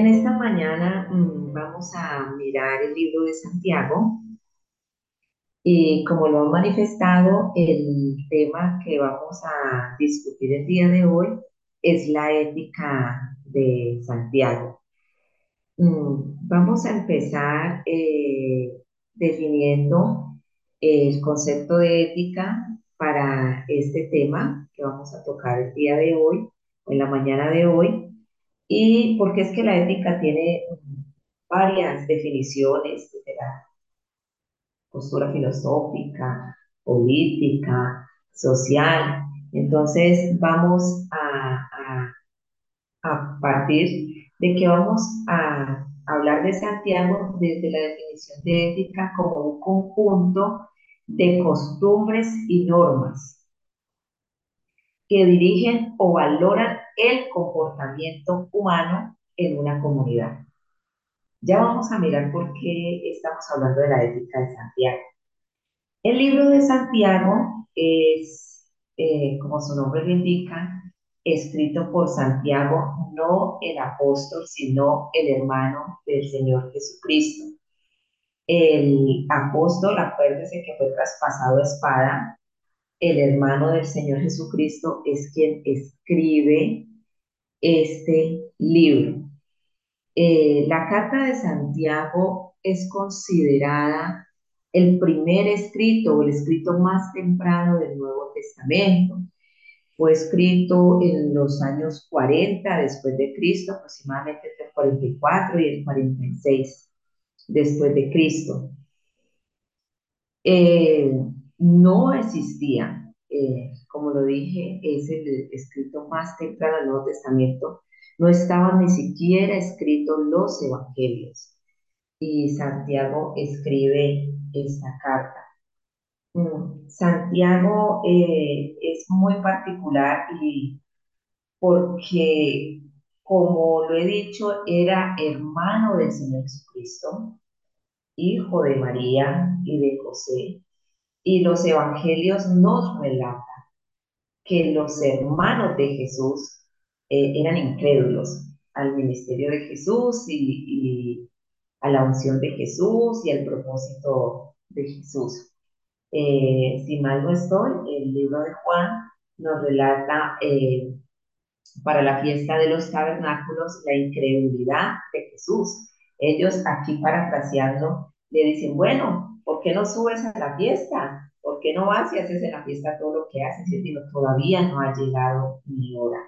En esta mañana mm, vamos a mirar el libro de Santiago y como lo han manifestado, el tema que vamos a discutir el día de hoy es la ética de Santiago. Mm, Vamos a empezar eh, definiendo el concepto de ética para este tema que vamos a tocar el día de hoy, en la mañana de hoy. Y porque es que la ética tiene varias definiciones desde la postura filosófica, política, social. Entonces vamos a, a- a partir de que vamos a hablar de Santiago desde la definición de ética como un conjunto de costumbres y normas que dirigen o valoran el comportamiento humano en una comunidad. Ya vamos a mirar por qué estamos hablando de la ética de Santiago. El libro de Santiago es, eh, como su nombre lo indica, escrito por Santiago, no el apóstol, sino el hermano del Señor Jesucristo. El apóstol, acuérdese que fue traspasado a espada, el hermano del Señor Jesucristo es quien escribe este libro. Eh, la carta de Santiago es considerada el primer escrito o el escrito más temprano del Nuevo Testamento. Fue escrito en los años 40 después de Cristo, aproximadamente entre el 44 y el 46 después de Cristo. Eh, no existía, eh, como lo dije, es el escrito más temprano del Nuevo Testamento. No estaban ni siquiera escritos los evangelios. Y Santiago escribe esta carta. Mm, Santiago eh, es muy particular y porque, como lo he dicho, era hermano del Señor Jesucristo, hijo de María y de José, y los evangelios nos relatan que los hermanos de Jesús eh, eran incrédulos al ministerio de Jesús y, a la unción de Jesús y al propósito de Jesús. Eh, si mal no estoy, el libro de Juan nos relata eh, para la fiesta de los tabernáculos la incredulidad de Jesús. Ellos aquí parafraseando le dicen, bueno, ¿por qué no subes a la fiesta? ¿Por qué no vas y haces en la fiesta todo lo que haces? Y todavía no ha llegado mi hora.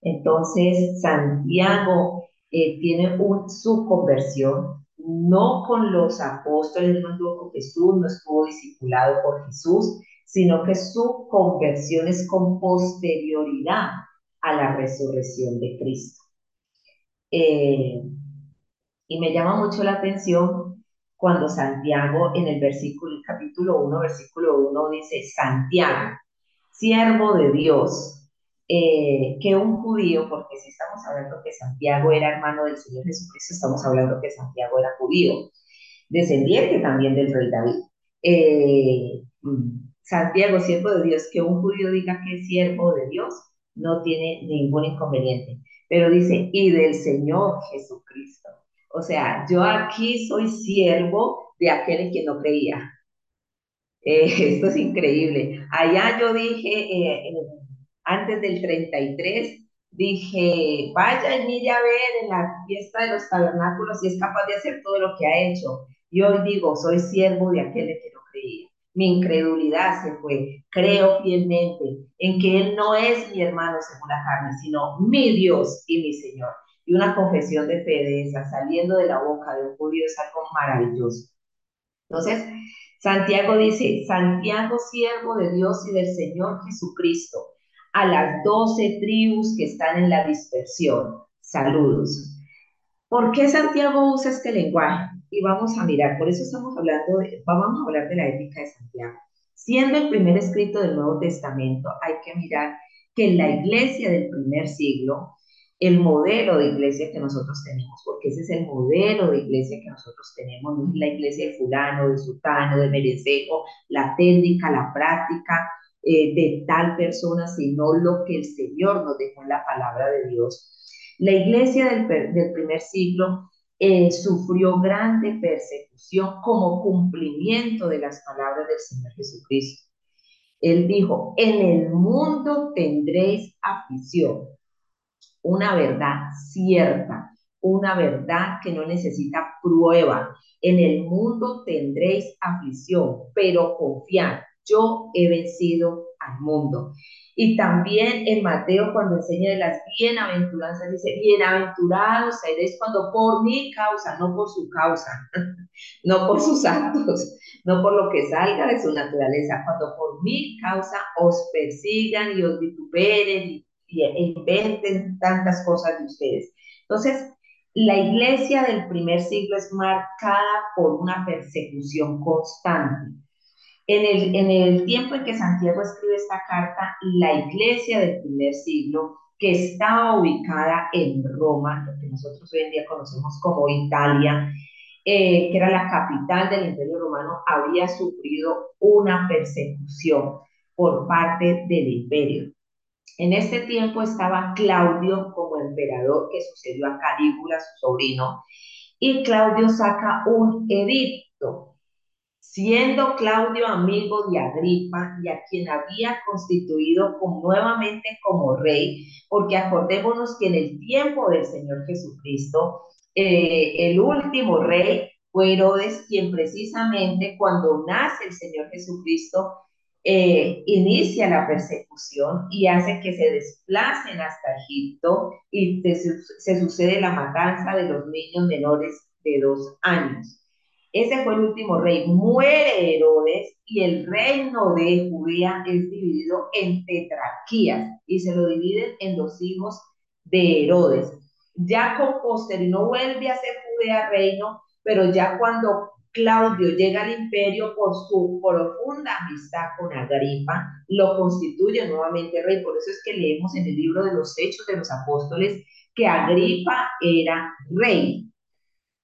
Entonces, Santiago eh, tiene su conversión, no con los apóstoles, no estuvo con Jesús, no estuvo discipulado por Jesús, sino que su conversión es con posterioridad a la resurrección de Cristo. Eh, y me llama mucho la atención cuando Santiago en el versículo, capítulo 1, versículo 1 dice, Santiago, siervo de Dios, eh, que un judío, porque si estamos hablando que Santiago era hermano del Señor Jesucristo, estamos hablando que Santiago era judío, descendiente también del rey David. Eh, Santiago, siervo de Dios, que un judío diga que es siervo de Dios, no tiene ningún inconveniente. Pero dice, y del Señor Jesucristo. O sea, yo aquí soy siervo de aquel en quien no creía. Eh, esto es increíble. Allá yo dije, eh, antes del 33, dije, vaya y mire a ver en la fiesta de los tabernáculos si es capaz de hacer todo lo que ha hecho. Y hoy digo, soy siervo de aquel en que no creía. Mi incredulidad se fue. Creo fielmente en que Él no es mi hermano según la carne, sino mi Dios y mi Señor. Una confesión de fe esa saliendo de la boca de un judío es algo maravilloso. Entonces, Santiago dice, Santiago, siervo de Dios y del Señor Jesucristo, a las doce tribus que están en la dispersión. Saludos. ¿Por qué Santiago usa este lenguaje? Y vamos a mirar, por eso estamos hablando, de, vamos a hablar de la ética de Santiago. Siendo el primer escrito del Nuevo Testamento, hay que mirar que en la iglesia del primer siglo, el modelo de iglesia que nosotros tenemos, porque ese es el modelo de iglesia que nosotros tenemos, no es la iglesia de fulano, de sutano, de merecejo, la técnica, la práctica eh, de tal persona, sino lo que el Señor nos dejó en la palabra de Dios. La iglesia del, del primer siglo eh, sufrió grande persecución como cumplimiento de las palabras del Señor Jesucristo. Él dijo, en el mundo tendréis aflicción, una verdad cierta, una verdad que no necesita prueba. En el mundo tendréis aflicción, pero confiad, yo he vencido al mundo. Y también en Mateo, cuando enseña de las bienaventuranzas, dice, bienaventurados seréis cuando por mi causa, no por su causa, no por sus actos, no por lo que salga de su naturaleza, cuando por mi causa os persigan y os vituperen inventen tantas cosas de ustedes. Entonces, la iglesia del primer siglo es marcada por una persecución constante en el, en el tiempo en que Santiago escribe esta carta, la iglesia del primer siglo, que estaba ubicada en Roma, lo que nosotros hoy en día conocemos como Italia, eh, que era la capital del imperio romano, había sufrido una persecución por parte del imperio. En este tiempo estaba Claudio como emperador, que sucedió a Calígula, su sobrino, y Claudio saca un edicto siendo Claudio amigo de Agripa y a quien había constituido nuevamente como rey, porque acordémonos que en el tiempo del Señor Jesucristo, eh, el último rey fue Herodes, quien precisamente cuando nace el Señor Jesucristo, eh, inicia la persecución y hace que se desplacen hasta Egipto y se sucede la matanza de los niños menores de dos años. Ese fue el último rey. Muere Herodes y el reino de Judea es dividido en tetrarquías y se lo dividen en los hijos de Herodes. Ya con posteridad no vuelve a ser Judea reino, pero ya cuando Claudio llega al imperio por su profunda amistad con Agripa, lo constituye nuevamente rey. Por eso es que leemos en el libro de los Hechos de los Apóstoles que Agripa era rey,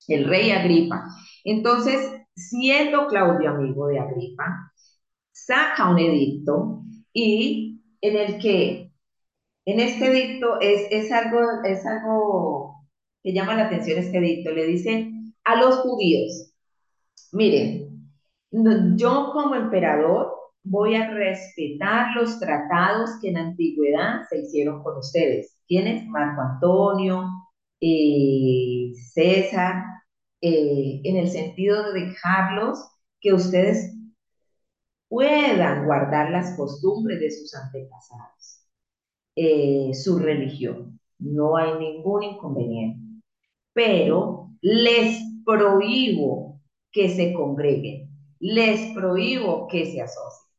el rey Agripa. Entonces, siendo Claudio amigo de Agripa, saca un edicto y en el que, en este edicto es, algo, es algo que llama la atención este edicto, le dice a los judíos, miren, yo como emperador voy a respetar los tratados que en antigüedad se hicieron con ustedes. ¿Quiénes? Marco Antonio, eh, César, eh, en el sentido de dejarlos que ustedes puedan guardar las costumbres de sus antepasados, eh, su religión. No hay ningún inconveniente. Pero les prohíbo que se congreguen, les prohíbo que se asocien,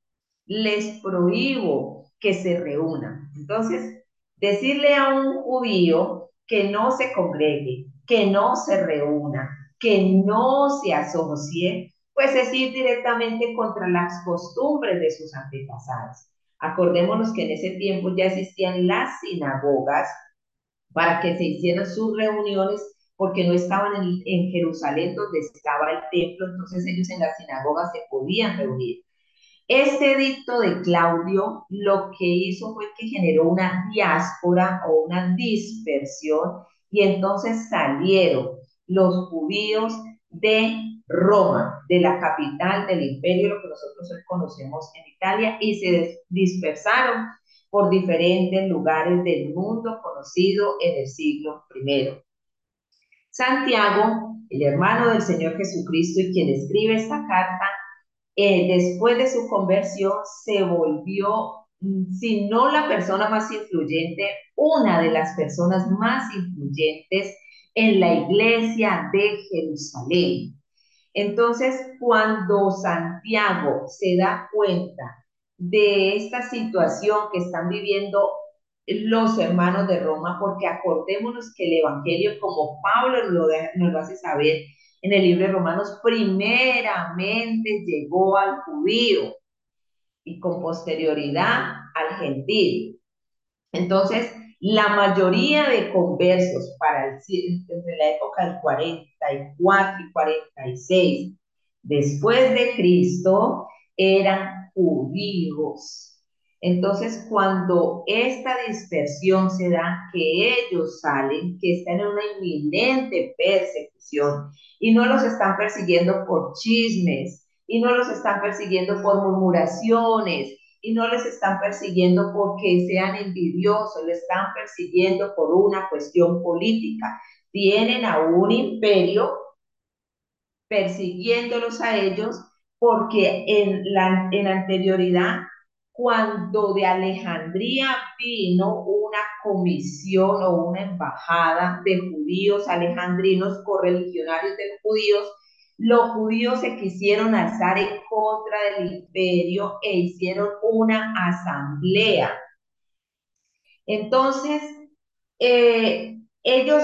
les prohíbo que se reúnan. Entonces, decirle a un judío que no se congregue, que no se reúna, que no se asocie, pues es ir directamente contra las costumbres de sus antepasados. Acordémonos que en ese tiempo ya existían las sinagogas para que se hicieran sus reuniones porque no estaban en, Jerusalén donde estaba el templo, entonces ellos en las sinagogas se podían reunir. Este edicto de Claudio lo que hizo fue que generó una diáspora o una dispersión y entonces salieron los judíos de Roma, de la capital del imperio, lo que nosotros hoy conocemos en Italia, y se dispersaron por diferentes lugares del mundo conocido en el siglo I. Santiago, el hermano del Señor Jesucristo y quien escribe esta carta, eh, después de su conversión se volvió, si no la persona más influyente, una de las personas más influyentes en la iglesia de Jerusalén. Entonces, cuando Santiago se da cuenta de esta situación que están viviendo los hermanos de Roma, porque acordémonos que el Evangelio, como Pablo lo nos lo hace saber en el libro de Romanos, primeramente llegó al judío y con posterioridad al gentil. Entonces, la mayoría de conversos para el, entre la época del 44 y 46 después de Cristo eran judíos. Entonces, cuando esta dispersión se da, que ellos salen, que están en una inminente persecución y no los están persiguiendo por chismes y no los están persiguiendo por murmuraciones y no les están persiguiendo porque sean envidiosos, les están persiguiendo por una cuestión política. Tienen a un imperio persiguiéndolos a ellos porque en la en anterioridad cuando de Alejandría vino una comisión o una embajada de judíos alejandrinos correligionarios de los judíos, los judíos se quisieron alzar en contra del imperio e hicieron una asamblea. Entonces, eh, ellos,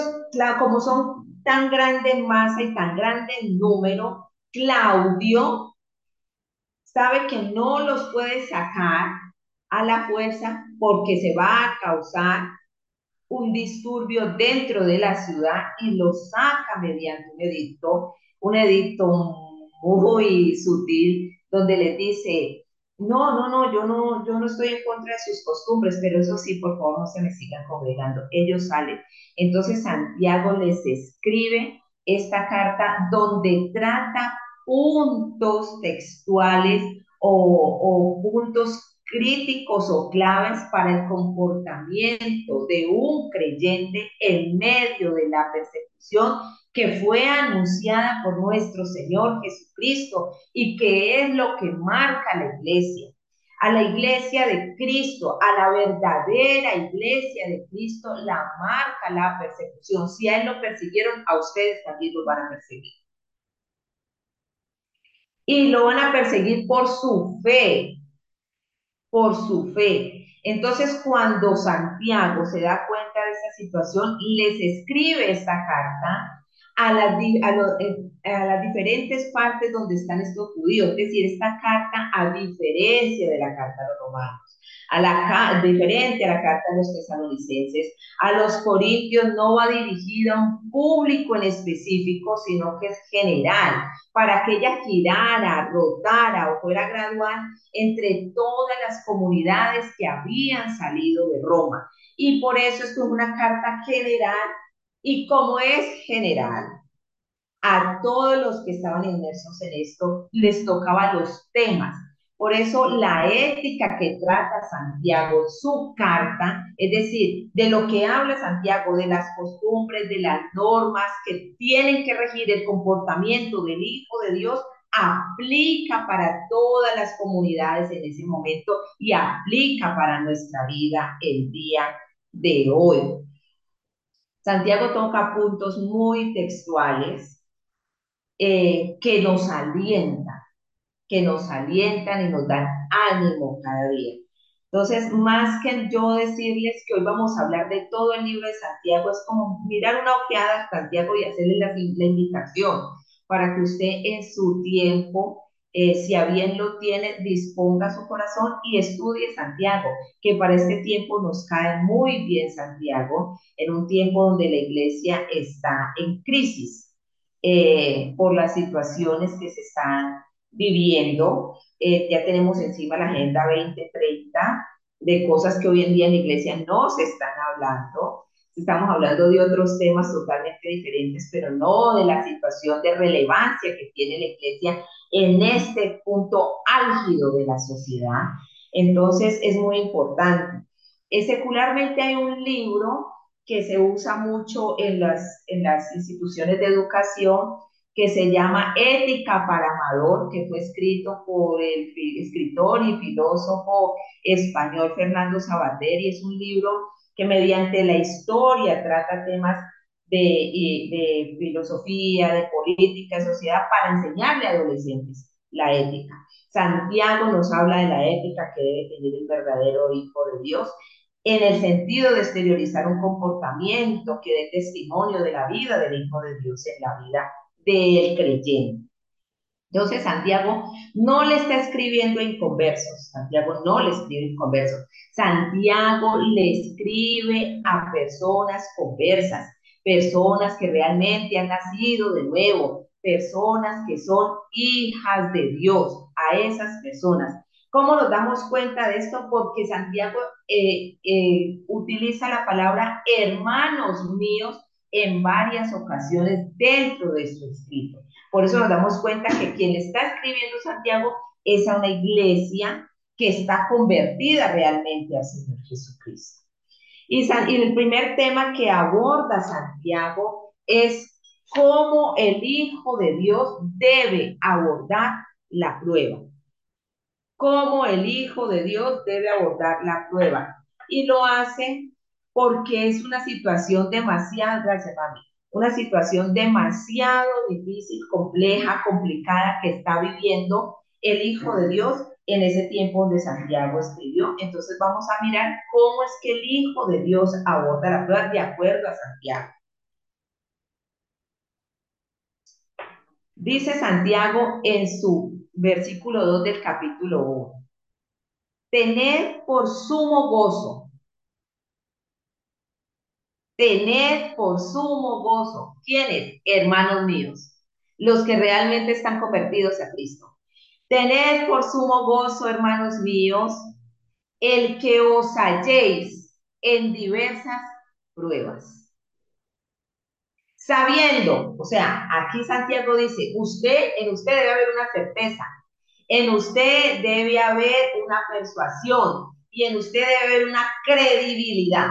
como son tan grande en masa y tan grande número, Claudio sabe que no los puede sacar a la fuerza porque se va a causar un disturbio dentro de la ciudad y lo saca mediante un edicto, un edicto muy sutil, donde le dice, no, no, no, yo no, yo no estoy en contra de sus costumbres, pero eso sí, por favor, no se me sigan congregando. Ellos salen. Entonces Santiago les escribe esta carta donde trata puntos textuales o, puntos críticos o claves para el comportamiento de un creyente en medio de la persecución que fue anunciada por nuestro Señor Jesucristo y que es lo que marca la iglesia. A la iglesia de Cristo, a la verdadera iglesia de Cristo, la marca la persecución. Si a él lo persiguieron, a ustedes también lo van a perseguir y lo van a perseguir por su fe, por su fe. Entonces, cuando Santiago se da cuenta de esa situación, les escribe esta carta a las, eh, a, las diferentes partes donde están estos judíos. Es decir, esta carta, a diferencia de la carta de los romanos, a la diferente a la carta de los tesalonicenses, a los corintios no va dirigida a un público en específico, sino que es general, para que ella girara, rotara o fuera gradual entre todas las comunidades que habían salido de Roma. Y por eso esto es una carta general y como es general, a todos los que estaban inmersos en esto les tocaba los temas por eso la ética que trata Santiago, su carta, es decir, de lo que habla Santiago, de las costumbres, de las normas que tienen que regir el comportamiento del Hijo de Dios, aplica para todas las comunidades en ese momento y aplica para nuestra vida el día de hoy. Santiago toca puntos muy textuales eh, que nos alientan que nos alientan y nos dan ánimo cada día. Entonces, más que yo decirles que hoy vamos a hablar de todo el libro de Santiago, es como mirar una ojeada a Santiago y hacerle la, invitación para que usted en su tiempo, eh, si a bien lo tiene, disponga su corazón y estudie Santiago, que para este tiempo nos cae muy bien Santiago, en un tiempo donde la iglesia está en crisis eh, por las situaciones que se están viviendo. Eh, ya tenemos encima la Agenda 2030 de cosas que hoy en día en la iglesia no se están hablando. Estamos hablando de otros temas totalmente diferentes, pero no de la situación de relevancia que tiene la iglesia en este punto álgido de la sociedad. Entonces es muy importante. Eh, secularmente hay un libro que se usa mucho en las, en las instituciones de educación que se llama Ética para Amador, que fue escrito por el escritor y filósofo español Fernando Sabater, es un libro que mediante la historia trata temas de, filosofía, de política, de sociedad, para enseñarle a adolescentes la ética. Santiago nos habla de la ética que debe tener el verdadero Hijo de Dios en el sentido de exteriorizar un comportamiento que dé testimonio de la vida del Hijo de Dios en la vida del creyente. Entonces Santiago no le está escribiendo en conversos, Santiago no le escribe en conversos, Santiago le escribe a personas conversas, personas que realmente han nacido de nuevo, personas que son hijas de Dios, a esas personas ¿Cómo nos damos cuenta de esto? Porque Santiago eh, eh, utiliza la palabra hermanos míos en varias ocasiones dentro de su escrito. Por eso nos damos cuenta que quien está escribiendo Santiago es a una iglesia que está convertida realmente al Señor Jesucristo. Y, y el primer tema que aborda Santiago es cómo el Hijo de Dios debe abordar la prueba. Cómo el Hijo de Dios debe abordar la prueba. Y lo hace porque es una situación demasiado, gracias mami, una situación demasiado difícil, compleja, complicada que está viviendo el Hijo de Dios en ese tiempo donde Santiago escribió. Entonces vamos a mirar cómo es que el Hijo de Dios aborda la prueba de acuerdo a Santiago. Dice Santiago en su versículo 2 del capítulo 1. Tened por sumo gozo. Tened por sumo gozo. ¿Quiénes? Hermanos míos. Los que realmente están convertidos a Cristo. Tened por sumo gozo, hermanos míos, el que os halléis en diversas pruebas. Sabiendo, o sea, aquí Santiago dice, usted, en usted debe haber una certeza, en usted debe haber una persuasión y en usted debe haber una credibilidad,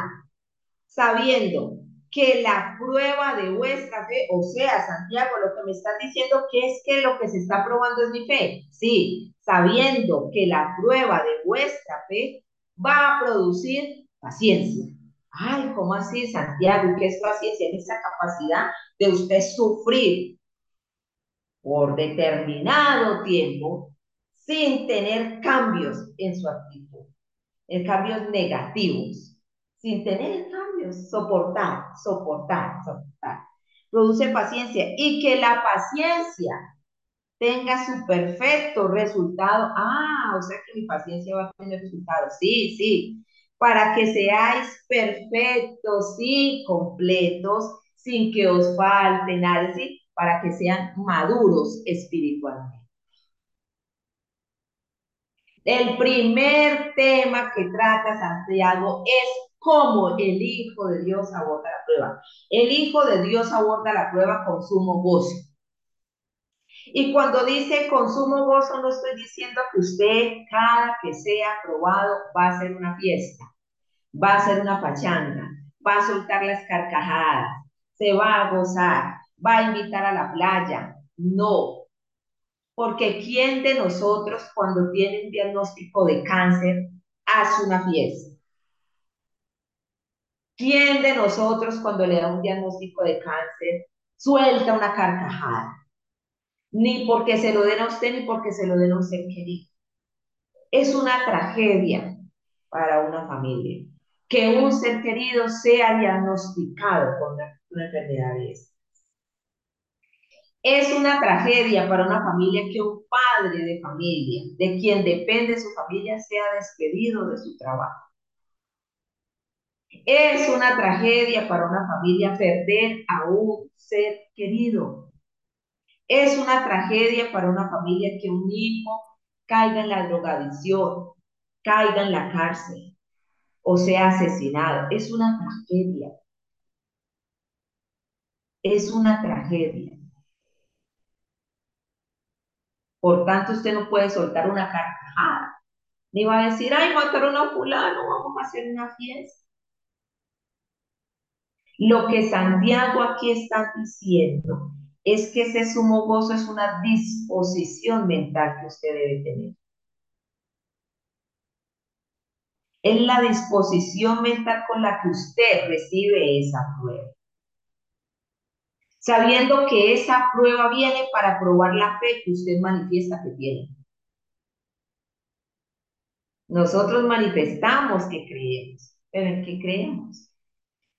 sabiendo que la prueba de vuestra fe, o sea, Santiago, lo que me estás diciendo que es que lo que se está probando es mi fe. Sí, sabiendo que la prueba de vuestra fe va a producir paciencia. Ay, ¿cómo así, Santiago? ¿Qué es paciencia? En esa capacidad de usted sufrir por determinado tiempo sin tener cambios en su actitud, en cambios negativos sin tener cambios, soportar, soportar, soportar. Produce paciencia y que la paciencia tenga su perfecto resultado. Ah, o sea que mi paciencia va a tener resultados. Sí, sí. Para que seáis perfectos y completos, sin que os falte nada, ¿sí? Para que sean maduros espiritualmente. El primer tema que trata Santiago es cómo el Hijo de Dios aborda la prueba. El Hijo de Dios aborda la prueba con sumo gozo. Y cuando dice con sumo gozo, no estoy diciendo que usted, cada que sea probado, va a hacer una fiesta, va a hacer una pachanga, va a soltar las carcajadas, se va a gozar, va a invitar a la playa. No, porque ¿quién de nosotros cuando tiene un diagnóstico de cáncer hace una fiesta? ¿Quién de nosotros cuando le da un diagnóstico de cáncer suelta una carcajada? Ni porque se lo den a usted ni porque se lo den a un ser querido. Es una tragedia para una familia que un ser querido sea diagnosticado con una, enfermedad de esta. Es una tragedia para una familia que un padre de familia, de quien depende su familia, sea despedido de su trabajo. Es una tragedia para una familia perder a un ser querido. Es una tragedia para una familia que un hijo caiga en la drogadicción, caiga en la cárcel o sea asesinado. Es una tragedia. Es una tragedia. Por tanto, usted no puede soltar una carcajada. Ni va a decir, ay, mataron a fulano, vamos a hacer una fiesta. Lo que Santiago aquí está diciendo es que ese sumo gozo es una disposición mental que usted debe tener. Es la disposición mental con la que usted recibe esa prueba. Sabiendo que esa prueba viene para probar la fe que usted manifiesta que tiene. Nosotros manifestamos que creemos, pero ¿en qué creemos?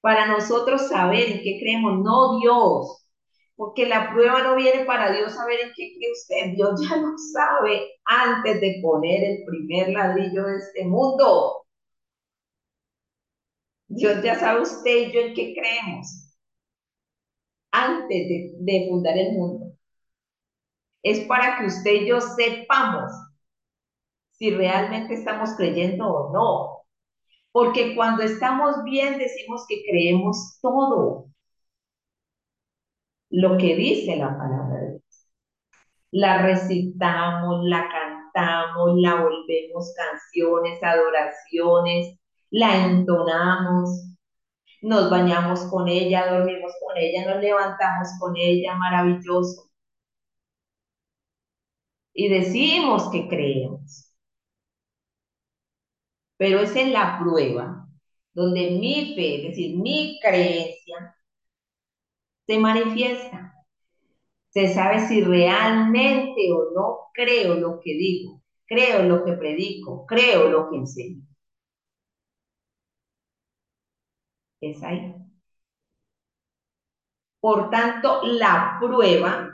Para nosotros saber en qué creemos, no Dios. Porque la prueba no viene para Dios saber en qué cree usted. Dios ya lo sabe antes de poner el primer ladrillo de este mundo. Dios ya sabe usted y yo en qué creemos. Antes de, de fundar el mundo. Es para que usted y yo sepamos si realmente estamos creyendo o no. Porque cuando estamos bien decimos que creemos todo lo que dice la palabra de Dios. La recitamos, la cantamos, la volvemos canciones, adoraciones, la entonamos, nos bañamos con ella, dormimos con ella, nos levantamos con ella, maravilloso. Y decimos que creemos. Pero es en la prueba donde mi fe, es decir, mi creencia, se manifiesta. Se sabe si realmente o no creo lo que digo, creo lo que predico, creo lo que enseño. Es ahí. Por tanto, la prueba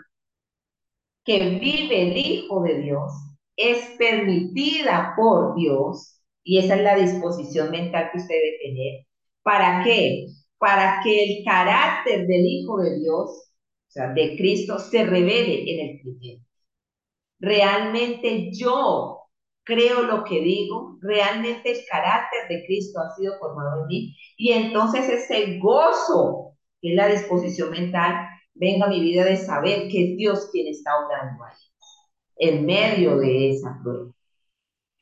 que vive el Hijo de Dios es permitida por Dios, y esa es la disposición mental que usted debe tener. ¿Para qué? Para que el carácter del Hijo de Dios, o sea, de Cristo, se revele en el creyente. Realmente yo creo lo que digo, realmente el carácter de Cristo ha sido formado en mí, y entonces ese gozo, que es la disposición mental, venga a mi vida de saber que es Dios quien está obrando ahí, en medio de esa prueba.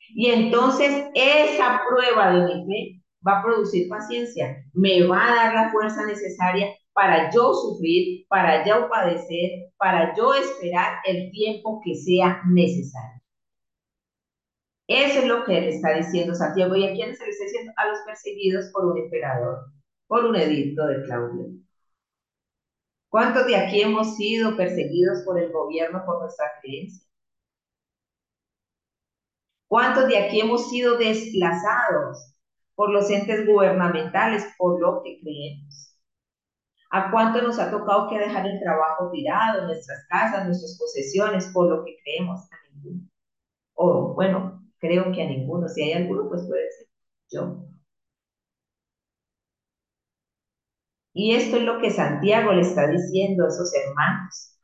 Y entonces esa prueba de mi fe va a producir paciencia, me va a dar la fuerza necesaria para yo sufrir, para yo padecer, para yo esperar el tiempo que sea necesario. Eso es lo que le está diciendo Santiago. ¿Y a quién se le está diciendo? A los perseguidos por un emperador, por un edicto de Claudio. ¿Cuántos de aquí hemos sido perseguidos por el gobierno por nuestra creencia? ¿Cuántos de aquí hemos sido desplazados por los entes gubernamentales por lo que creemos? ¿A cuánto nos ha tocado que dejar el trabajo tirado, nuestras casas, nuestras posesiones por lo que creemos? A ninguno. O bueno, creo que a ninguno. Si hay alguno, pues puede ser yo. Y esto es lo que Santiago le está diciendo a esos hermanos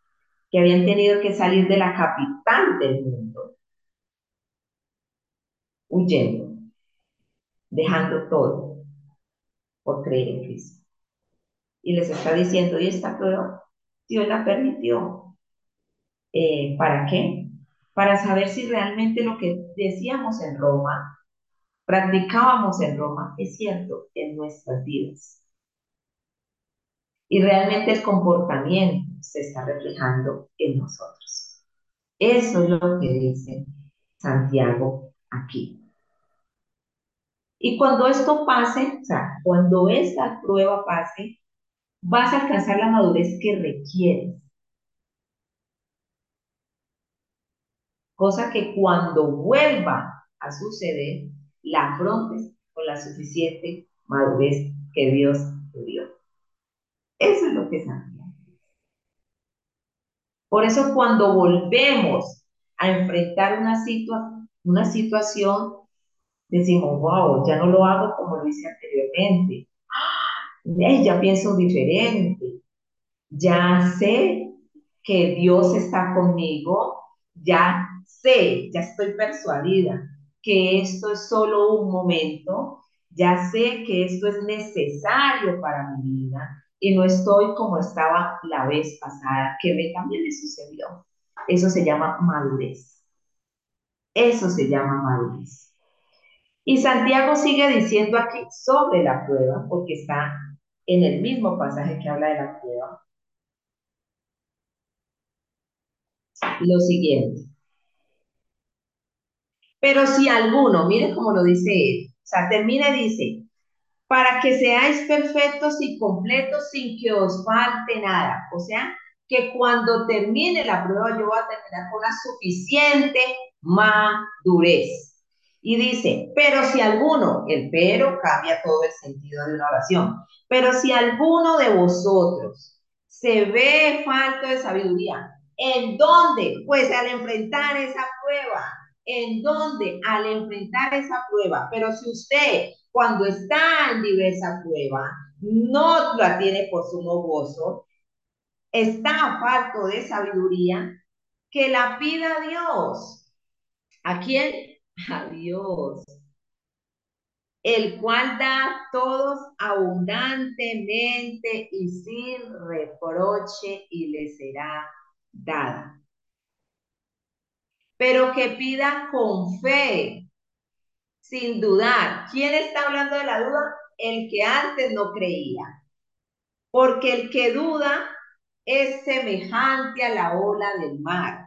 que habían tenido que salir de la capital del mundo huyendo, dejando todo por creer en Cristo. Y les está diciendo, y esta prueba Dios la permitió. Eh, ¿Para qué? Para saber si realmente lo que decíamos en Roma, practicábamos en Roma, es cierto en nuestras vidas. Y realmente el comportamiento se está reflejando en nosotros. Eso es lo que dice Santiago aquí. Y cuando esto pase, o sea, cuando esta prueba pase, vas a alcanzar la madurez que requieres. Cosa que cuando vuelva a suceder, la afrontes con la suficiente madurez que Dios te dio. Eso es lo que es Por eso cuando volvemos a enfrentar una, situa una situación decimos, wow, ya no lo hago como lo hice anteriormente. Ya pienso diferente. Ya sé que Dios está conmigo. Ya sé, ya estoy persuadida que esto es solo un momento. Ya sé que esto es necesario para mi vida y no estoy como estaba la vez pasada, que me también me sucedió. Eso se llama madurez. Eso se llama madurez. Y Santiago sigue diciendo aquí sobre la prueba, porque está en el mismo pasaje que habla de la prueba. Lo siguiente. Pero si alguno, mire cómo lo dice él, o sea, termina y dice, para que seáis perfectos y completos sin que os falte nada. O sea, que cuando termine la prueba yo voy a terminar con una suficiente madurez. Y dice, pero si alguno, el pero cambia todo el sentido de una oración, pero si alguno de vosotros se ve falto de sabiduría, ¿en dónde? Pues al enfrentar esa prueba. ¿En dónde? Al enfrentar esa prueba. Pero si usted, cuando está en diversa prueba, no la tiene por sumo gozo, está falto de sabiduría, que la pida a Dios. ¿A quién? a Dios, el cual da a todos abundantemente y sin reproche y le será dada. Pero que pida con fe, sin dudar. ¿Quién está hablando de la duda? El que antes no creía. Porque el que duda es semejante a la ola del mar,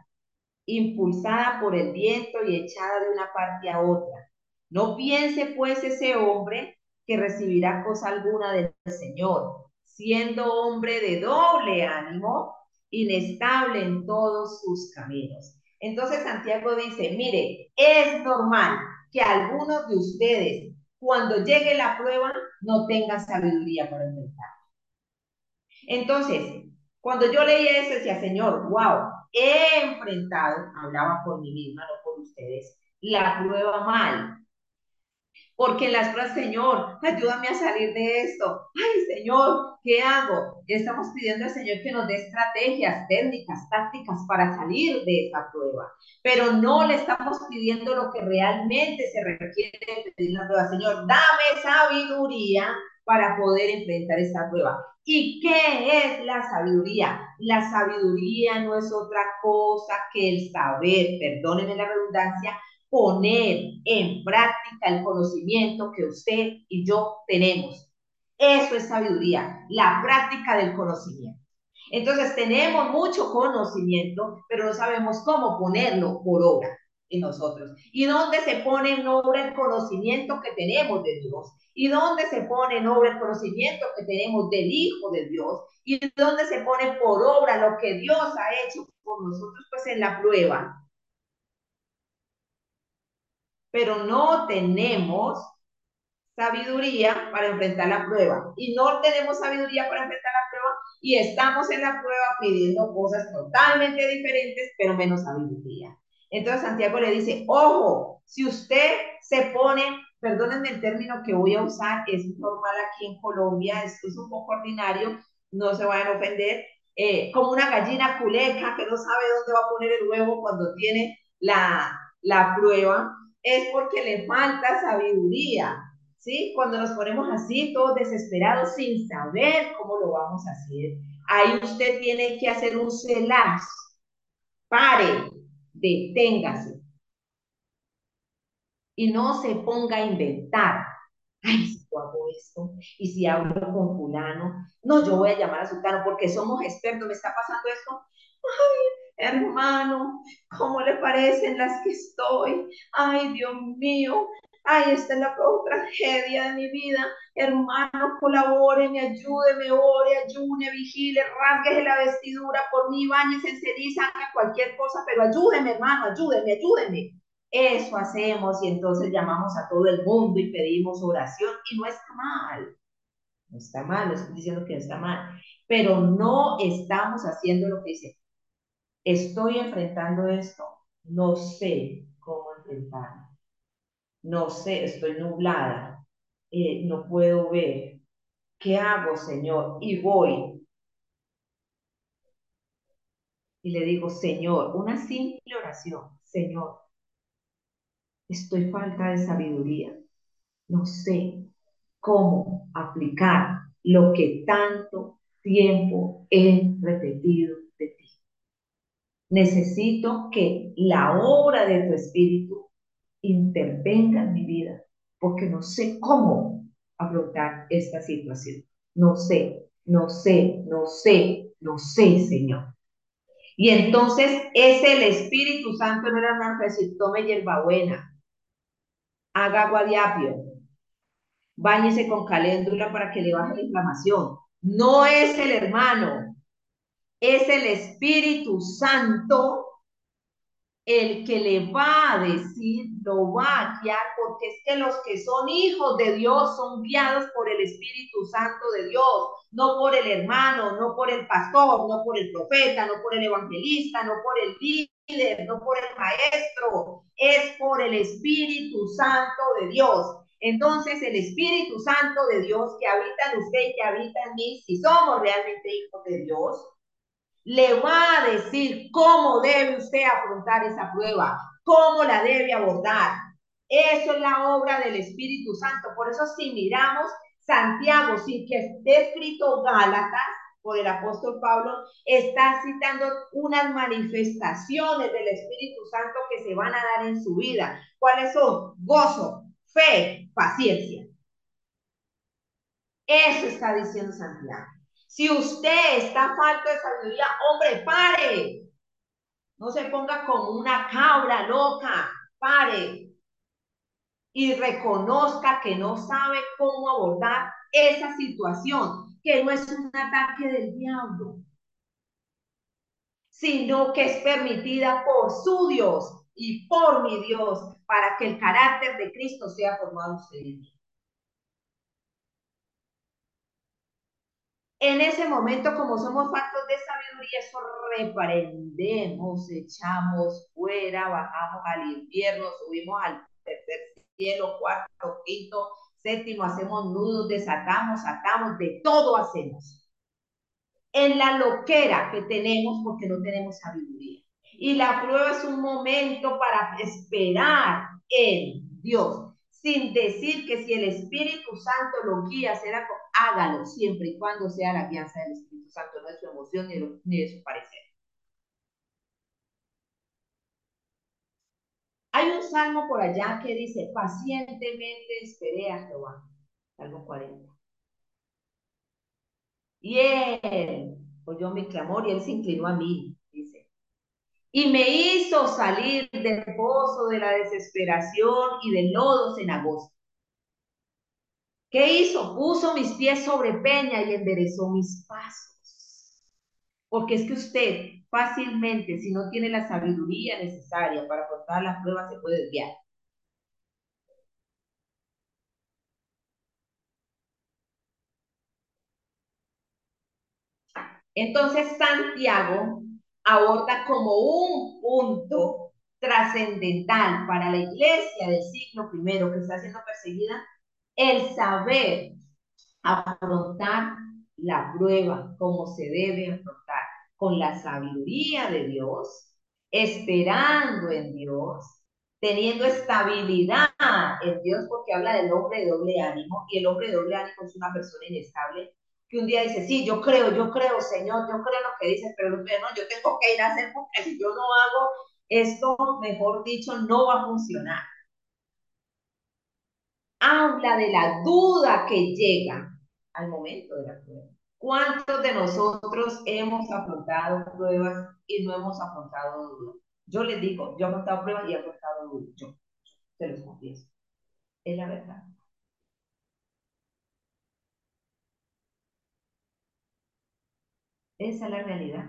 impulsada por el viento y echada de una parte a otra. No piense pues ese hombre que recibirá cosa alguna del Señor, siendo hombre de doble ánimo, inestable en todos sus caminos. Entonces Santiago dice, mire, es normal que algunos de ustedes, cuando llegue la prueba, no tengan sabiduría para enfrentar. Entonces, cuando yo leía eso, decía, Señor, wow, he enfrentado, hablaba por mí misma, no por ustedes, la prueba mal. Porque en las pruebas, Señor, ayúdame a salir de esto. Ay, Señor, ¿qué hago? Estamos pidiendo al Señor que nos dé estrategias, técnicas, tácticas para salir de esa prueba. Pero no le estamos pidiendo lo que realmente se requiere de pedir la prueba. Señor, dame sabiduría para poder enfrentar esta prueba. ¿Y qué es la sabiduría? La sabiduría no es otra cosa que el saber, perdónenme la redundancia, poner en práctica el conocimiento que usted y yo tenemos. Eso es sabiduría, la práctica del conocimiento. Entonces tenemos mucho conocimiento, pero no sabemos cómo ponerlo por obra en nosotros. ¿Y dónde se pone en obra el conocimiento que tenemos de Dios? ¿Y dónde se pone en obra el conocimiento que tenemos del Hijo de Dios? ¿Y dónde se pone por obra lo que Dios ha hecho por nosotros? Pues en la prueba pero no tenemos sabiduría para enfrentar la prueba. Y no tenemos sabiduría para enfrentar la prueba y estamos en la prueba pidiendo cosas totalmente diferentes, pero menos sabiduría. Entonces Santiago le dice, ojo, si usted se pone, perdónenme el término que voy a usar, es normal aquí en Colombia, es un poco ordinario, no se vayan a ofender, eh, como una gallina culeca que no sabe dónde va a poner el huevo cuando tiene la, la prueba es porque le falta sabiduría, ¿sí? Cuando nos ponemos así, todos desesperados, sin saber cómo lo vamos a hacer, ahí usted tiene que hacer un celas. Pare, deténgase. Y no se ponga a inventar. Ay, si yo hago esto, y si hablo con fulano, no, yo voy a llamar a sultano porque somos expertos, me está pasando esto. Ay, hermano, ¿cómo le parecen las que estoy? Ay, Dios mío, ay, esta es la tragedia de mi vida. Hermano, colabore, me ayude, me ore, ayune, vigile, rasgue la vestidura por mí, bañese en ceniza, haga cualquier cosa, pero ayúdeme, hermano, ayúdeme, ayúdeme. Eso hacemos y entonces llamamos a todo el mundo y pedimos oración y no está mal. No está mal, no estoy diciendo que está mal, pero no estamos haciendo lo que dice estoy enfrentando esto, no sé cómo enfrentarlo. No sé, estoy nublada, eh, no puedo ver. ¿Qué hago, Señor? Y voy. Y le digo, Señor, una simple oración, Señor, estoy falta de sabiduría. No sé cómo aplicar lo que tanto tiempo he repetido Necesito que la obra de tu Espíritu intervenga en mi vida, porque no sé cómo afrontar esta situación. No sé, no sé, no sé, no sé, Señor. Y entonces es el Espíritu Santo, no era una decir, tome hierbabuena, haga agua de báñese con caléndula para que le baje la inflamación. No es el hermano, es el Espíritu Santo el que le va a decir, lo va a guiar, porque es que los que son hijos de Dios son guiados por el Espíritu Santo de Dios, no por el hermano, no por el pastor, no por el profeta, no por el evangelista, no por el líder, no por el maestro, es por el Espíritu Santo de Dios. Entonces el Espíritu Santo de Dios que habita en usted y que habita en mí, si somos realmente hijos de Dios, le va a decir cómo debe usted afrontar esa prueba, cómo la debe abordar. Eso es la obra del Espíritu Santo. Por eso si miramos Santiago, sin que esté escrito Gálatas, por el apóstol Pablo, está citando unas manifestaciones del Espíritu Santo que se van a dar en su vida. ¿Cuáles son? Gozo, fe, paciencia. Eso está diciendo Santiago. Si usted está falto de sabiduría, hombre, pare. No se ponga como una cabra loca. Pare. Y reconozca que no sabe cómo abordar esa situación, que no es un ataque del diablo, sino que es permitida por su Dios y por mi Dios para que el carácter de Cristo sea formado en usted. En ese momento, como somos faltos de sabiduría, eso reprendemos, echamos fuera, bajamos al infierno, subimos al tercer cielo, cuarto, quinto, séptimo, hacemos nudos, desatamos, atamos, de todo hacemos. En la loquera que tenemos porque no tenemos sabiduría. Y la prueba es un momento para esperar en Dios sin decir que si el Espíritu Santo lo guía a hacer hágalo siempre y cuando sea la guianza del Espíritu Santo, no es su emoción ni, de su parecer. Hay un salmo por allá que dice, pacientemente esperé a Jehová. Salmo 40. Y él oyó mi clamor y él se inclinó a mí, dice. Y me hizo salir del pozo de la desesperación y del lodo cenagoso. ¿Qué hizo? Puso mis pies sobre peña y enderezó mis pasos. Porque es que usted fácilmente, si no tiene la sabiduría necesaria para afrontar las pruebas, se puede desviar. Entonces Santiago aborda como un punto trascendental para la iglesia del siglo primero que está siendo perseguida, el saber afrontar la prueba como se debe afrontar, con la sabiduría de Dios, esperando en Dios, teniendo estabilidad en Dios, porque habla del hombre de doble ánimo, y el hombre de doble ánimo es una persona inestable, que un día dice, sí, yo creo, yo creo, Señor, yo creo lo que dice, pero no, yo tengo que ir a hacer porque si yo no hago esto, mejor dicho, no va a funcionar. Habla de la duda que llega al momento de la prueba. ¿Cuántos de nosotros hemos afrontado pruebas y no hemos afrontado dudas? Yo les digo, yo he afrontado pruebas y he afrontado dudas. Yo, se los confieso. Es la verdad. Esa es la realidad.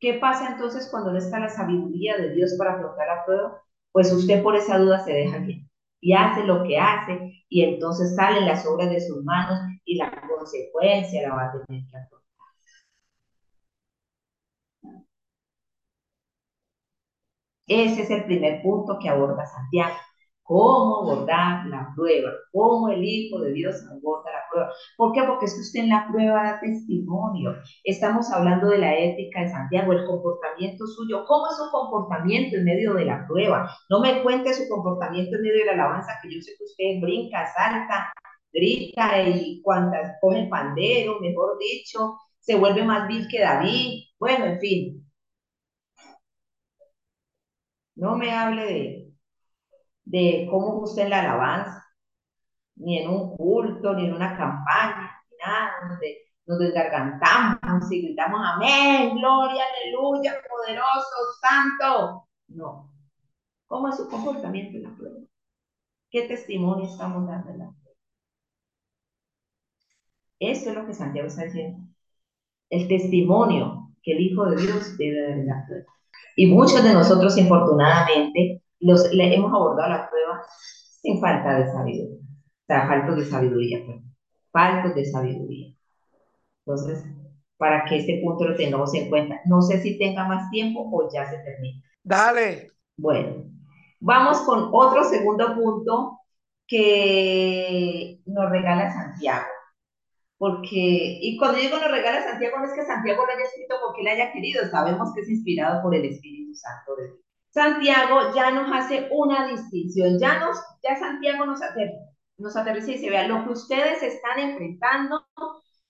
¿Qué pasa entonces cuando no está la sabiduría de Dios para afrontar la prueba? Pues usted por esa duda se deja bien y hace lo que hace y entonces salen las obras de sus manos y la consecuencia la va a tener que afrontar. Ese es el primer punto que aborda Santiago cómo abordar la prueba, cómo el Hijo de Dios aborda la prueba. ¿Por qué? Porque es que usted en la prueba da testimonio. Estamos hablando de la ética de Santiago, el comportamiento suyo. ¿Cómo es su comportamiento en medio de la prueba? No me cuente su comportamiento en medio de la alabanza, que yo sé que usted brinca, salta, grita y cuantas coge el pandero, mejor dicho, se vuelve más vil que David. Bueno, en fin. No me hable de, de cómo usted en la alabanza, ni en un culto, ni en una campaña, ni nada, donde nos desgargantamos y gritamos amén, gloria, aleluya, poderoso, santo. No. ¿Cómo es su comportamiento en la prueba? ¿Qué testimonio estamos dando en la prueba? Eso es lo que Santiago está diciendo. El testimonio que el Hijo de Dios debe dar en la prueba. Y muchos de nosotros, infortunadamente, los, le hemos abordado la prueba sin falta de sabiduría. O sea, faltos de sabiduría, perdón. Faltos de sabiduría. Entonces, para que este punto lo tengamos en cuenta. No sé si tenga más tiempo o ya se termina. Dale. Bueno, vamos con otro segundo punto que nos regala Santiago. Porque, y cuando digo nos regala Santiago, no es que Santiago lo haya escrito porque le haya querido, sabemos que es inspirado por el Espíritu Santo de Dios. Santiago ya nos hace una distinción, ya, nos, ya Santiago nos, ater, nos aterriza y se vea lo que ustedes están enfrentando,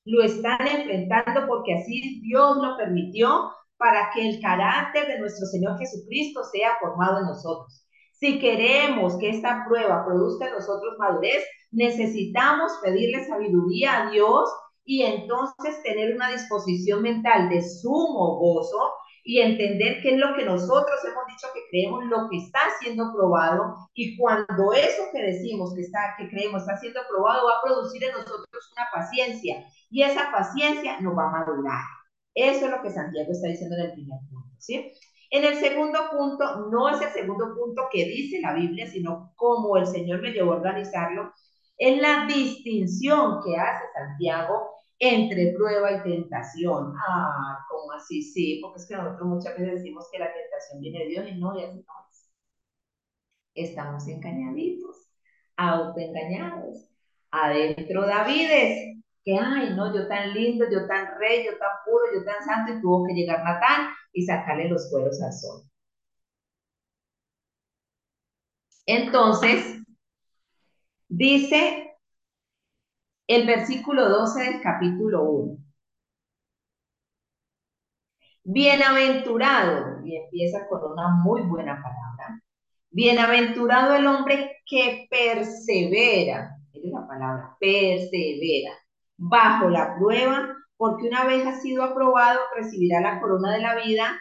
lo están enfrentando porque así Dios lo permitió para que el carácter de nuestro Señor Jesucristo sea formado en nosotros. Si queremos que esta prueba produzca en nosotros madurez, necesitamos pedirle sabiduría a Dios y entonces tener una disposición mental de sumo gozo y entender qué es lo que nosotros hemos dicho que creemos, lo que está siendo probado y cuando eso que decimos que está que creemos está siendo probado va a producir en nosotros una paciencia y esa paciencia nos va a madurar. Eso es lo que Santiago está diciendo en el primer punto, ¿sí? En el segundo punto, no es el segundo punto que dice la Biblia, sino cómo el Señor me llevó a organizarlo, es la distinción que hace Santiago entre prueba y tentación. Ah, ¿cómo así? Sí, porque es que nosotros muchas veces decimos que la tentación viene de Dios y no, y así no es. Estamos engañaditos, autoengañados. Adentro Davides, que ay, no, yo tan lindo, yo tan rey, yo tan puro, yo tan santo, y tuvo que llegar Natán y sacarle los cueros al sol. Entonces, dice el versículo 12 del capítulo 1. Bienaventurado, y empieza con una muy buena palabra. Bienaventurado el hombre que persevera, es la palabra, persevera, bajo la prueba, porque una vez ha sido aprobado, recibirá la corona de la vida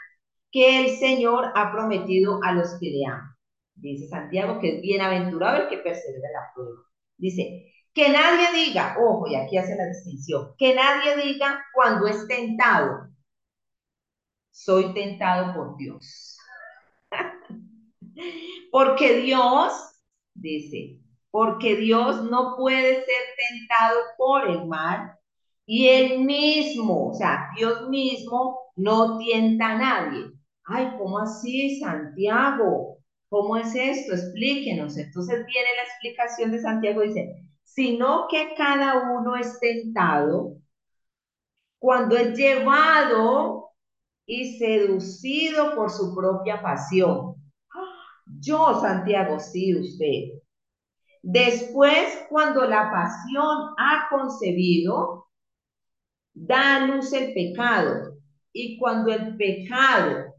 que el Señor ha prometido a los que le aman. Dice Santiago que es bienaventurado el que persevera la prueba. Dice, que nadie diga, ojo, y aquí hace la distinción, que nadie diga cuando es tentado, soy tentado por Dios. porque Dios, dice, porque Dios no puede ser tentado por el mal y él mismo, o sea, Dios mismo no tienta a nadie. Ay, ¿cómo así, Santiago? ¿Cómo es esto? Explíquenos. Entonces viene la explicación de Santiago, dice, sino que cada uno es tentado cuando es llevado y seducido por su propia pasión. Yo, Santiago, sí, usted. Después, cuando la pasión ha concebido, da a luz el pecado. Y cuando el pecado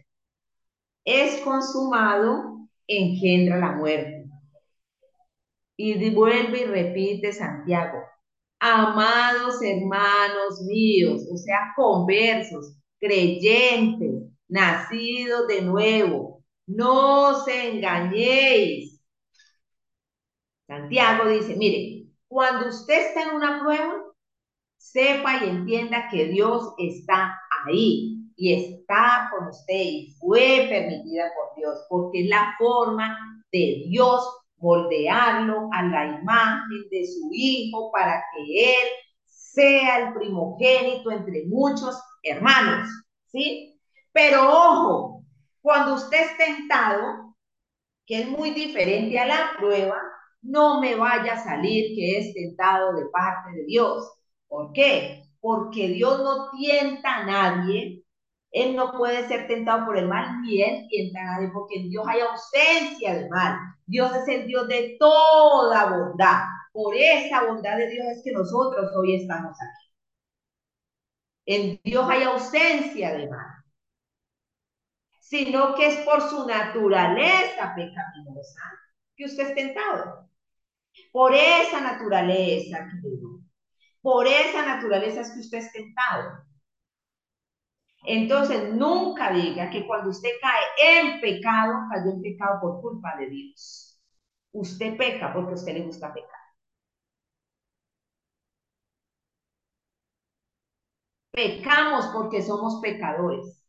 es consumado, engendra la muerte. Y vuelve y repite Santiago, amados hermanos míos, o sea, conversos, creyentes, nacidos de nuevo, no os engañéis. Santiago dice, mire, cuando usted está en una prueba, sepa y entienda que Dios está ahí y está con usted y fue permitida por Dios, porque es la forma de Dios moldearlo a la imagen de su Hijo para que Él sea el primogénito entre muchos hermanos, ¿sí? Pero ojo, cuando usted es tentado, que es muy diferente a la prueba, no me vaya a salir que es tentado de parte de Dios. ¿Por qué? Porque Dios no tienta a nadie, Él no puede ser tentado por el mal, ni Él tienta porque en Dios hay ausencia de mal. Dios es el Dios de toda bondad. Por esa bondad de Dios es que nosotros hoy estamos aquí. En Dios hay ausencia de mal, sino que es por su naturaleza pecaminosa que usted es tentado. Por esa naturaleza, por esa naturaleza es que usted es tentado. Entonces, nunca diga que cuando usted cae en pecado, cayó en pecado por culpa de Dios. Usted peca porque a usted le gusta pecar. Pecamos porque somos pecadores.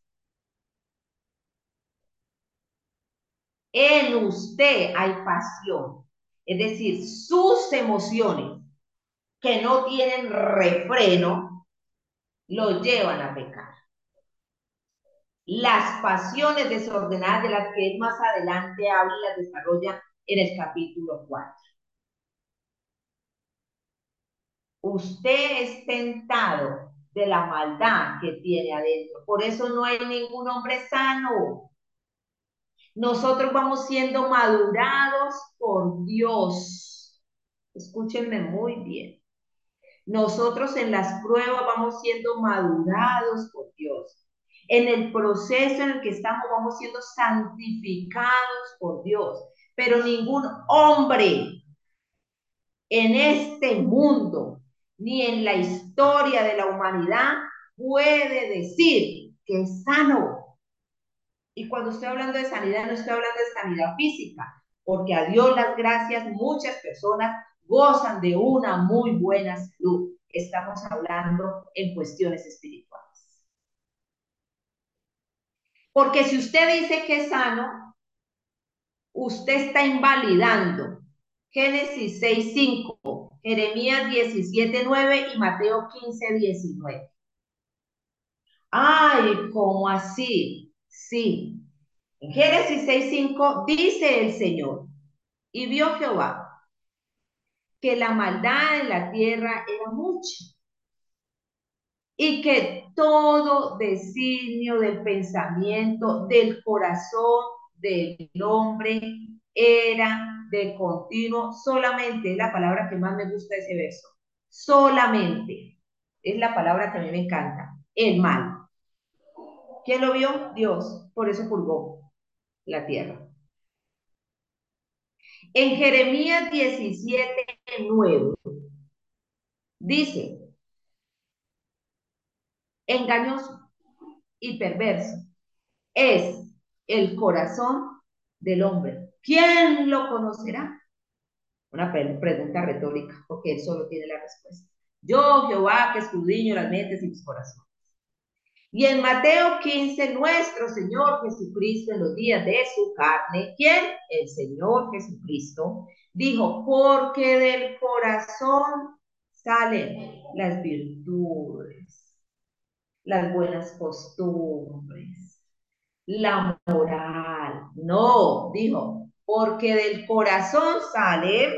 En usted hay pasión, es decir, sus emociones que no tienen refreno, lo llevan a pecar las pasiones desordenadas de las que más adelante habla y las desarrolla en el capítulo 4. Usted es tentado de la maldad que tiene adentro. Por eso no hay ningún hombre sano. Nosotros vamos siendo madurados por Dios. Escúchenme muy bien. Nosotros en las pruebas vamos siendo madurados por Dios. En el proceso en el que estamos vamos siendo santificados por Dios. Pero ningún hombre en este mundo ni en la historia de la humanidad puede decir que es sano. Y cuando estoy hablando de sanidad, no estoy hablando de sanidad física, porque a Dios las gracias, muchas personas gozan de una muy buena salud. Estamos hablando en cuestiones espirituales. Porque si usted dice que es sano, usted está invalidando Génesis 6.5, Jeremías 17.9 y Mateo 15.19. Ay, ¿cómo así? Sí. En Génesis 6.5 dice el Señor, y vio Jehová que la maldad en la tierra era mucha y que todo designio del pensamiento del corazón del hombre era de continuo, solamente es la palabra que más me gusta ese verso, solamente es la palabra que a mí me encanta, el mal. ¿Quién lo vio? Dios, por eso purgó la tierra. En Jeremías 17, 9, dice, engañoso y perverso es el corazón del hombre. ¿Quién lo conocerá? Una pregunta retórica, porque él solo tiene la respuesta. Yo, Jehová, que escudriño las mentes y los corazones. Y en Mateo 15, nuestro Señor Jesucristo en los días de su carne, ¿quién? El Señor Jesucristo, dijo, porque del corazón salen las virtudes, las buenas costumbres, la moral. No, dijo, porque del corazón salen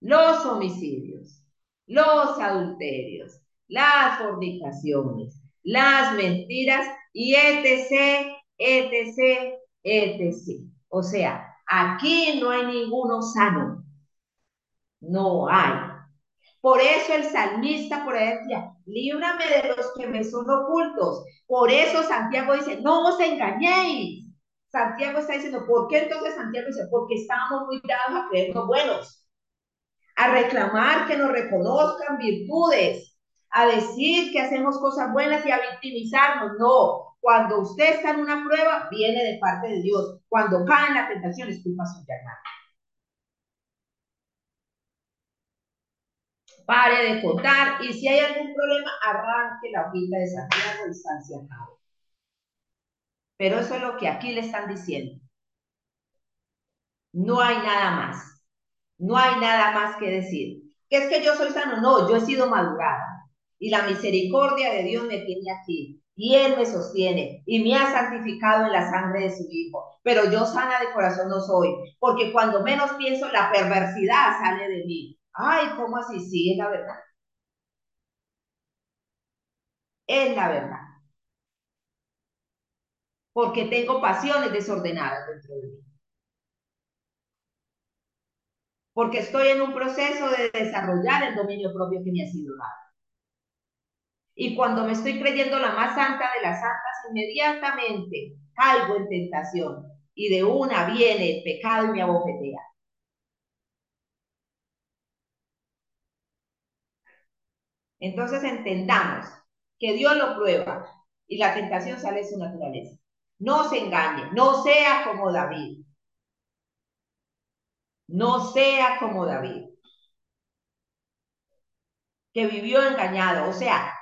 los homicidios, los adulterios, las fornicaciones, las mentiras y etc, etc, etc. O sea, aquí no hay ninguno sano. No hay. Por eso el salmista por ahí decía, líbrame de los que me son ocultos. Por eso Santiago dice, no os engañéis. Santiago está diciendo, ¿por qué entonces Santiago dice? Porque estamos muy dados a creernos buenos, a reclamar que nos reconozcan virtudes, a decir que hacemos cosas buenas y a victimizarnos. No, cuando usted está en una prueba, viene de parte de Dios. Cuando cae en la tentación, es culpa suya, hermano. Pare de contar y si hay algún problema, arranque la hojita de Santiago y San Pero eso es lo que aquí le están diciendo. No hay nada más. No hay nada más que decir. ¿Qué es que yo soy sano? No, yo he sido madurada y la misericordia de Dios me tiene aquí. Y Él me sostiene y me ha santificado en la sangre de su Hijo. Pero yo sana de corazón no soy, porque cuando menos pienso, la perversidad sale de mí. Ay, ¿cómo así? Sí, es la verdad. Es la verdad. Porque tengo pasiones desordenadas dentro de mí. Porque estoy en un proceso de desarrollar el dominio propio que me ha sido dado. Y cuando me estoy creyendo la más santa de las santas, inmediatamente caigo en tentación y de una viene el pecado y me abofetea. Entonces entendamos que Dios lo prueba y la tentación sale de su naturaleza. No se engañe, no sea como David. No sea como David, que vivió engañado. O sea,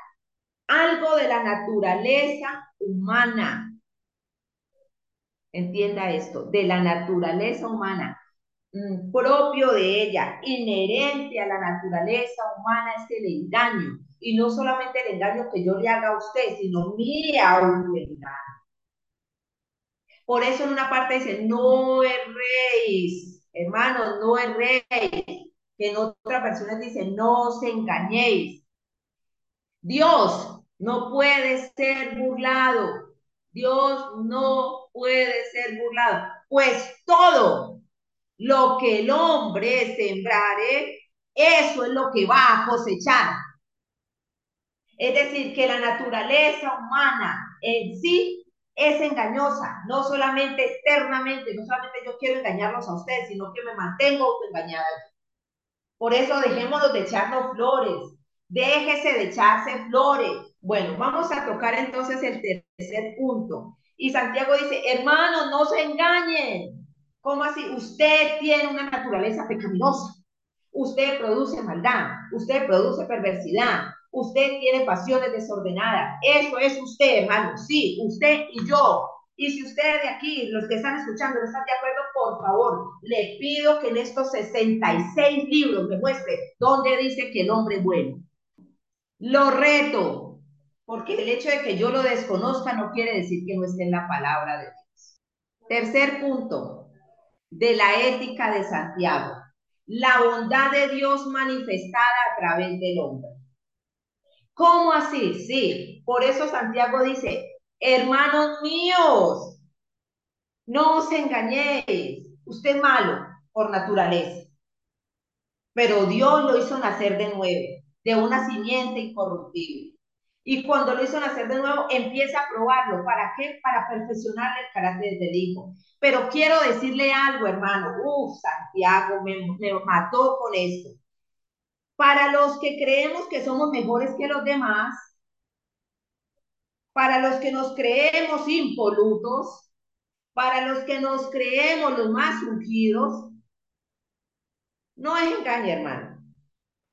algo de la naturaleza humana. Entienda esto, de la naturaleza humana, propio de ella, inherente a la naturaleza humana es el engaño. Y no solamente el engaño que yo le haga a usted, sino mi autoengaño. Por eso en una parte dice, no erréis, hermanos, no erréis. Que en otra persona dice, no os engañéis. Dios no puede ser burlado. Dios no puede ser burlado. Pues todo lo que el hombre sembrare, eso es lo que va a cosechar. Es decir, que la naturaleza humana en sí es engañosa, no solamente externamente, no solamente yo quiero engañarlos a ustedes, sino que me mantengo engañada. Por eso dejémonos de echarnos flores, déjese de echarse flores. Bueno, vamos a tocar entonces el tercer punto. Y Santiago dice, hermanos, no se engañen. ¿Cómo así? Usted tiene una naturaleza pecaminosa. Usted produce maldad, usted produce perversidad, Usted tiene pasiones desordenadas. Eso es usted, hermano. Sí, usted y yo. Y si usted de aquí, los que están escuchando, no están de acuerdo, por favor, le pido que en estos 66 libros me muestre dónde dice que el hombre es bueno. Lo reto, porque el hecho de que yo lo desconozca no quiere decir que no esté en la palabra de Dios. Tercer punto de la ética de Santiago, la bondad de Dios manifestada a través del hombre. ¿Cómo así? Sí, por eso Santiago dice, hermanos míos, no os engañéis, usted es malo por naturaleza, pero Dios lo hizo nacer de nuevo, de una simiente incorruptible. Y cuando lo hizo nacer de nuevo, empieza a probarlo. ¿Para qué? Para perfeccionar el carácter del hijo. Pero quiero decirle algo, hermano. Uf, Santiago me, me mató con esto. Para los que creemos que somos mejores que los demás, para los que nos creemos impolutos, para los que nos creemos los más ungidos, no es engaño, hermano.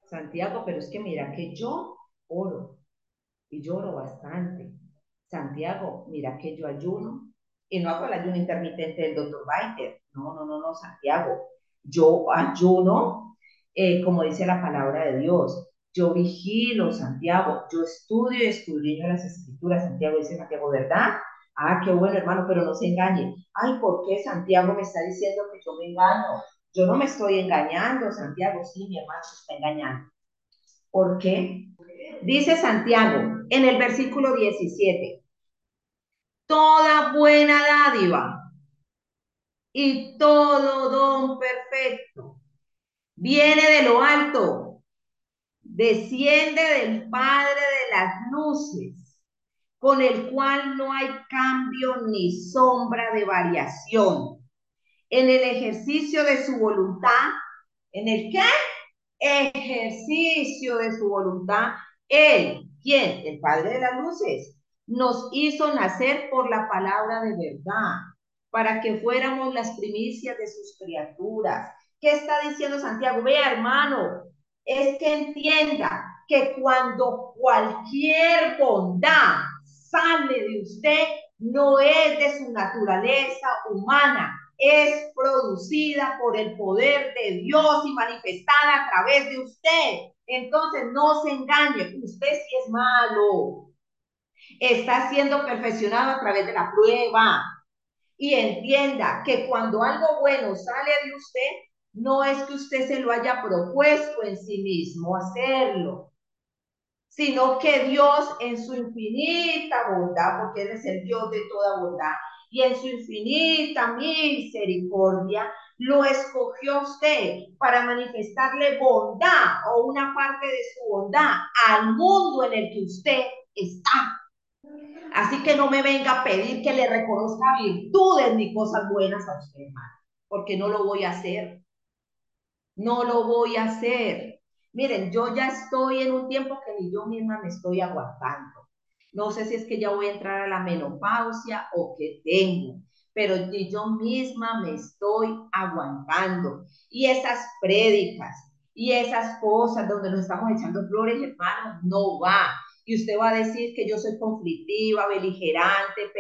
Santiago, pero es que mira que yo oro y lloro bastante. Santiago, mira que yo ayuno y no hago el ayuno intermitente del doctor Baiter. No, no, no, no, Santiago. Yo ayuno eh, como dice la palabra de Dios. Yo vigilo, Santiago, yo estudio y escudriño las escrituras, Santiago dice Santiago, ¿verdad? Ah, qué bueno, hermano, pero no se engañe. Ay, ¿por qué Santiago me está diciendo que yo me engaño? Yo no me estoy engañando, Santiago, sí, mi hermano se está engañando. ¿Por qué? Dice Santiago en el versículo 17, toda buena dádiva y todo don perfecto viene de lo alto, desciende del Padre de las luces, con el cual no hay cambio ni sombra de variación. En el ejercicio de su voluntad, ¿en el qué? Ejercicio de su voluntad, Él, ¿quién? El Padre de las luces, nos hizo nacer por la palabra de verdad, para que fuéramos las primicias de sus criaturas. ¿Qué está diciendo Santiago? Vea, hermano, es que entienda que cuando cualquier bondad sale de usted, no es de su naturaleza humana, es producida por el poder de Dios y manifestada a través de usted. Entonces, no se engañe, usted sí es malo. Está siendo perfeccionado a través de la prueba. Y entienda que cuando algo bueno sale de usted, no es que usted se lo haya propuesto en sí mismo hacerlo, sino que Dios en su infinita bondad, porque Él es el Dios de toda bondad, y en su infinita misericordia, lo escogió usted para manifestarle bondad o una parte de su bondad al mundo en el que usted está. Así que no me venga a pedir que le reconozca virtudes ni cosas buenas a usted, hermano, porque no lo voy a hacer. No lo voy a hacer. Miren, yo ya estoy en un tiempo que ni yo misma me estoy aguantando. No sé si es que ya voy a entrar a la menopausia o que tengo, pero yo misma me estoy aguantando. Y esas prédicas y esas cosas donde nos estamos echando flores, hermanos, no va. Y usted va a decir que yo soy conflictiva, beligerante,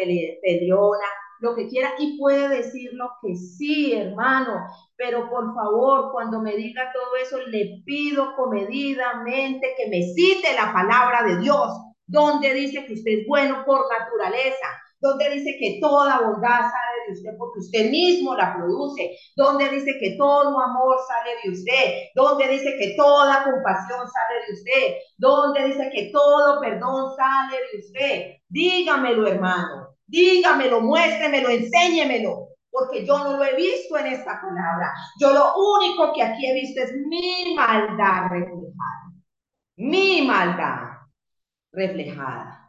peleona, lo que quiera y puede decir lo que sí, hermano, pero por favor, cuando me diga todo eso, le pido comedidamente que me cite la palabra de Dios, donde dice que usted es bueno por naturaleza, donde dice que toda bondad usted porque usted mismo la produce, donde dice que todo amor sale de usted, donde dice que toda compasión sale de usted, donde dice que todo perdón sale de usted. Dígamelo, hermano. Dígamelo, muéstremelo, enséñemelo, porque yo no lo he visto en esta palabra. Yo lo único que aquí he visto es mi maldad reflejada. Mi maldad reflejada.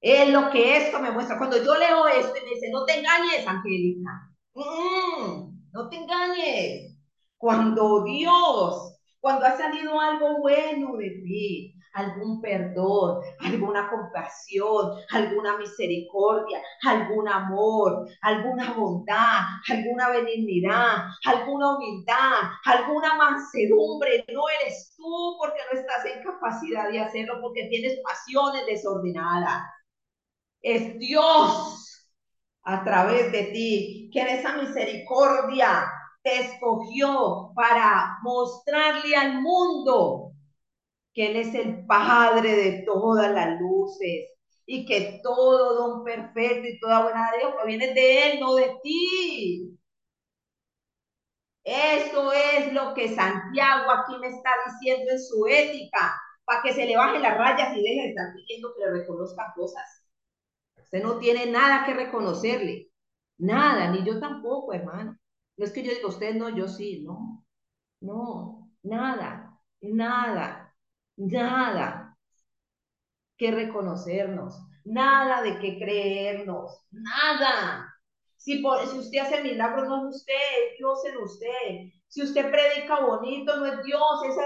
Es lo que esto me muestra. Cuando yo leo esto me dice, no te engañes, Angélica. No te engañes. Cuando Dios, cuando ha salido algo bueno de ti, algún perdón, alguna compasión, alguna misericordia, algún amor, alguna bondad, alguna benignidad, alguna humildad, alguna mansedumbre. No eres tú porque no estás en capacidad de hacerlo, porque tienes pasiones desordenadas. Es Dios a través de ti, que en esa misericordia te escogió para mostrarle al mundo que Él es el Padre de todas las luces y que todo don perfecto y toda buena de Dios proviene de Él, no de ti. Eso es lo que Santiago aquí me está diciendo en su ética, para que se le bajen las rayas y deje de estar pidiendo que le reconozcan cosas. Usted no tiene nada que reconocerle, nada, ni yo tampoco, hermano. No es que yo diga, usted no, yo sí, no, no, nada, nada, nada que reconocernos, nada de que creernos, nada. Si, por, si usted hace milagros, no es usted, es Dios en usted. Si usted predica bonito, no es Dios, es,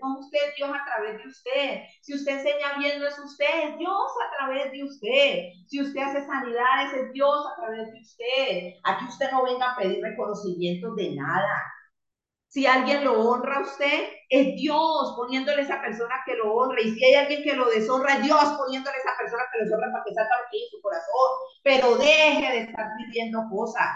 no es usted, es Dios a través de usted. Si usted enseña bien, no es usted, es Dios a través de usted. Si usted hace sanidades, es Dios a través de usted. Aquí usted no venga a pedir reconocimiento de nada. Si alguien lo honra a usted, es Dios poniéndole a esa persona que lo honre. Y si hay alguien que lo deshonra, es Dios poniéndole a esa persona que lo deshonra para que salga lo que hay su corazón. Pero deje de estar pidiendo cosas.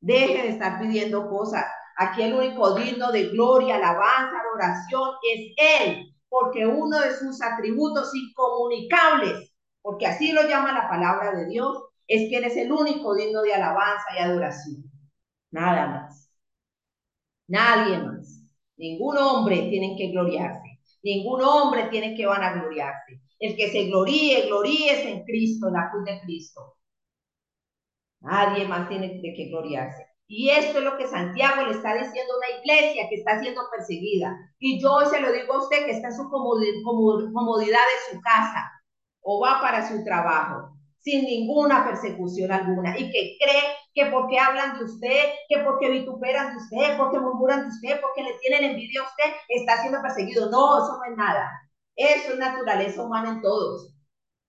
Deje de estar pidiendo cosas. Aquí el único digno de gloria, alabanza, adoración es Él, porque uno de sus atributos incomunicables, porque así lo llama la palabra de Dios, es que Él es el único digno de alabanza y adoración. Nada más. Nadie más. Ningún hombre tiene que gloriarse. Ningún hombre tiene que vanagloriarse. El que se gloríe, gloríese en Cristo, en la cruz de Cristo. Nadie más tiene que gloriarse. Y esto es lo que Santiago le está diciendo a una iglesia que está siendo perseguida. Y yo se lo digo a usted que está en su comodidad de su casa o va para su trabajo sin ninguna persecución alguna y que cree que porque hablan de usted, que porque vituperan de usted, porque murmuran de usted, porque le tienen envidia a usted, está siendo perseguido. No, eso no es nada. Eso es naturaleza humana en todos.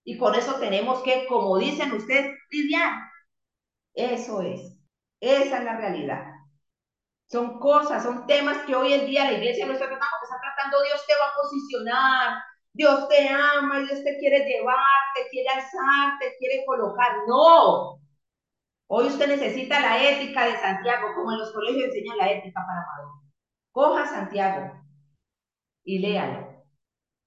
Y con eso tenemos que, como dicen ustedes, lidiar. Eso es. Esa es la realidad. Son cosas, son temas que hoy en día la iglesia no está tratando, que está tratando, Dios te va a posicionar, Dios te ama, Dios te quiere llevar, te quiere alzar, te quiere colocar. No. Hoy usted necesita la ética de Santiago, como en los colegios enseñan la ética para Maduro. Coja Santiago y léalo,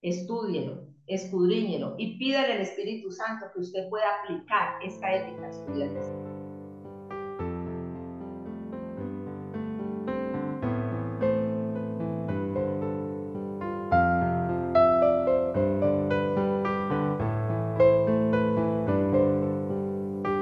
estúdielo, escudriñelo y pídale al Espíritu Santo que usted pueda aplicar esta ética a.